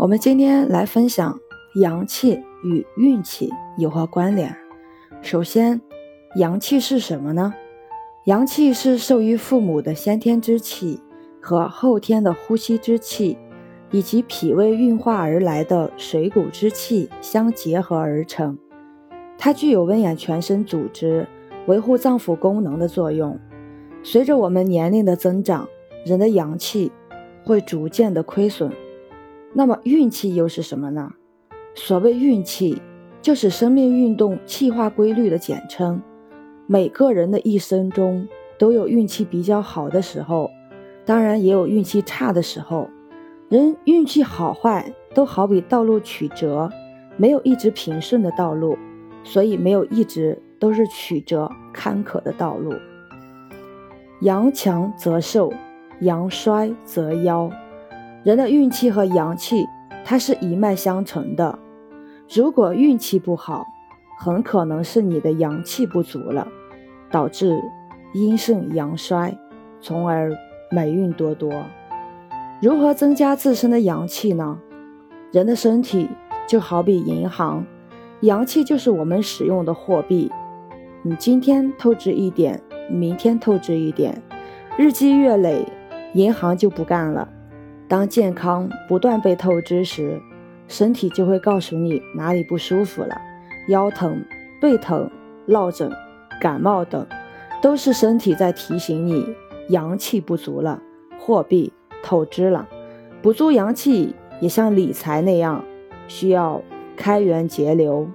我们今天来分享阳气与运气有何关联。首先，阳气是什么呢？阳气是受于父母的先天之气和后天的呼吸之气，以及脾胃运化而来的水谷之气相结合而成。它具有温养全身组织、维护脏腑功能的作用。随着我们年龄的增长，人的阳气会逐渐的亏损。那么运气又是什么呢？所谓运气，就是生命运动气化规律的简称。每个人的一生中都有运气比较好的时候，当然也有运气差的时候。人运气好坏都好比道路曲折，没有一直平顺的道路，所以没有一直都是曲折坎坷的道路。阳强则寿，阳衰则夭。人的运气和阳气，它是一脉相承的。如果运气不好，很可能是你的阳气不足了，导致阴盛阳衰，从而霉运多多。如何增加自身的阳气呢？人的身体就好比银行，阳气就是我们使用的货币。你今天透支一点，明天透支一点，日积月累，银行就不干了。当健康不断被透支时，身体就会告诉你哪里不舒服了，腰疼、背疼、落枕、感冒等，都是身体在提醒你阳气不足了，货币透支了。补足阳气也像理财那样，需要开源节流。